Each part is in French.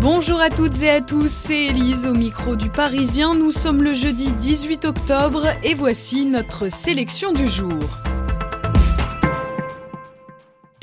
Bonjour à toutes et à tous, c'est Elise au micro du Parisien. Nous sommes le jeudi 18 octobre et voici notre sélection du jour.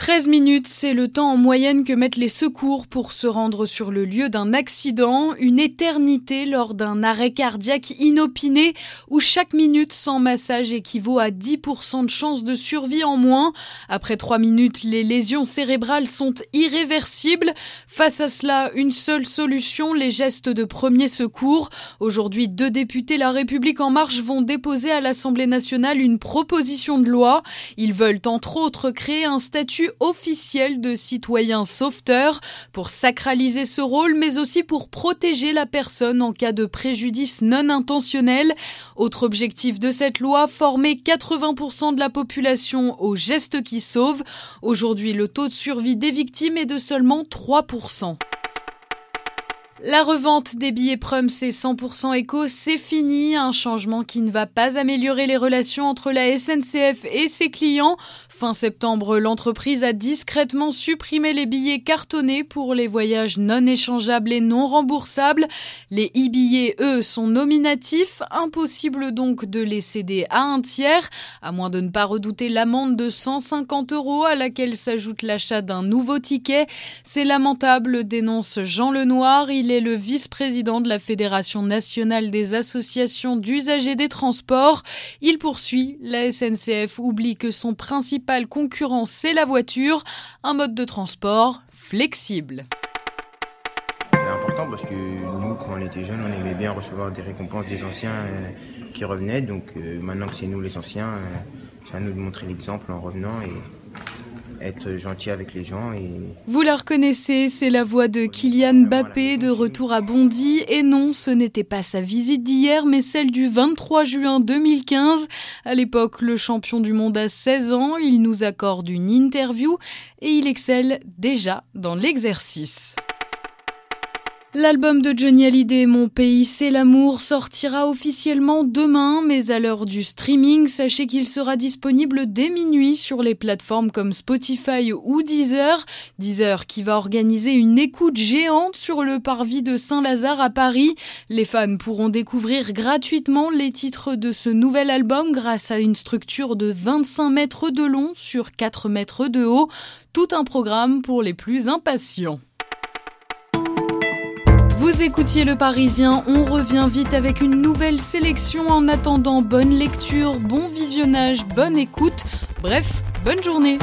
13 minutes, c'est le temps en moyenne que mettent les secours pour se rendre sur le lieu d'un accident, une éternité lors d'un arrêt cardiaque inopiné où chaque minute sans massage équivaut à 10% de chances de survie en moins. Après 3 minutes, les lésions cérébrales sont irréversibles. Face à cela, une seule solution, les gestes de premier secours. Aujourd'hui, deux députés La République en marche vont déposer à l'Assemblée nationale une proposition de loi. Ils veulent entre autres créer un statut officiel de citoyen sauveteur pour sacraliser ce rôle, mais aussi pour protéger la personne en cas de préjudice non intentionnel. Autre objectif de cette loi, former 80% de la population aux gestes qui sauvent. Aujourd'hui, le taux de survie des victimes est de seulement 3%. La revente des billets Prums et 100% éco, c'est fini, un changement qui ne va pas améliorer les relations entre la SNCF et ses clients. Fin septembre, l'entreprise a discrètement supprimé les billets cartonnés pour les voyages non échangeables et non remboursables. Les e-billets, eux, sont nominatifs, impossible donc de les céder à un tiers, à moins de ne pas redouter l'amende de 150 euros à laquelle s'ajoute l'achat d'un nouveau ticket. C'est lamentable, dénonce Jean Lenoir. Est le vice-président de la Fédération nationale des associations d'usagers des transports. Il poursuit, la SNCF oublie que son principal concurrent, c'est la voiture, un mode de transport flexible. C'est important parce que nous, quand on était jeunes, on aimait bien recevoir des récompenses des anciens euh, qui revenaient. Donc euh, maintenant que c'est nous les anciens, euh, ça nous montrer l'exemple en revenant être gentil avec les gens. Et... Vous la reconnaissez, c'est la voix de Kylian Mbappé de retour à Bondy. Et non, ce n'était pas sa visite d'hier, mais celle du 23 juin 2015. À l'époque, le champion du monde a 16 ans, il nous accorde une interview et il excelle déjà dans l'exercice. L'album de Johnny Hallyday, Mon pays c'est l'amour, sortira officiellement demain, mais à l'heure du streaming, sachez qu'il sera disponible dès minuit sur les plateformes comme Spotify ou Deezer. Deezer qui va organiser une écoute géante sur le parvis de Saint-Lazare à Paris. Les fans pourront découvrir gratuitement les titres de ce nouvel album grâce à une structure de 25 mètres de long sur 4 mètres de haut. Tout un programme pour les plus impatients. Vous écoutiez Le Parisien, on revient vite avec une nouvelle sélection. En attendant, bonne lecture, bon visionnage, bonne écoute. Bref, bonne journée.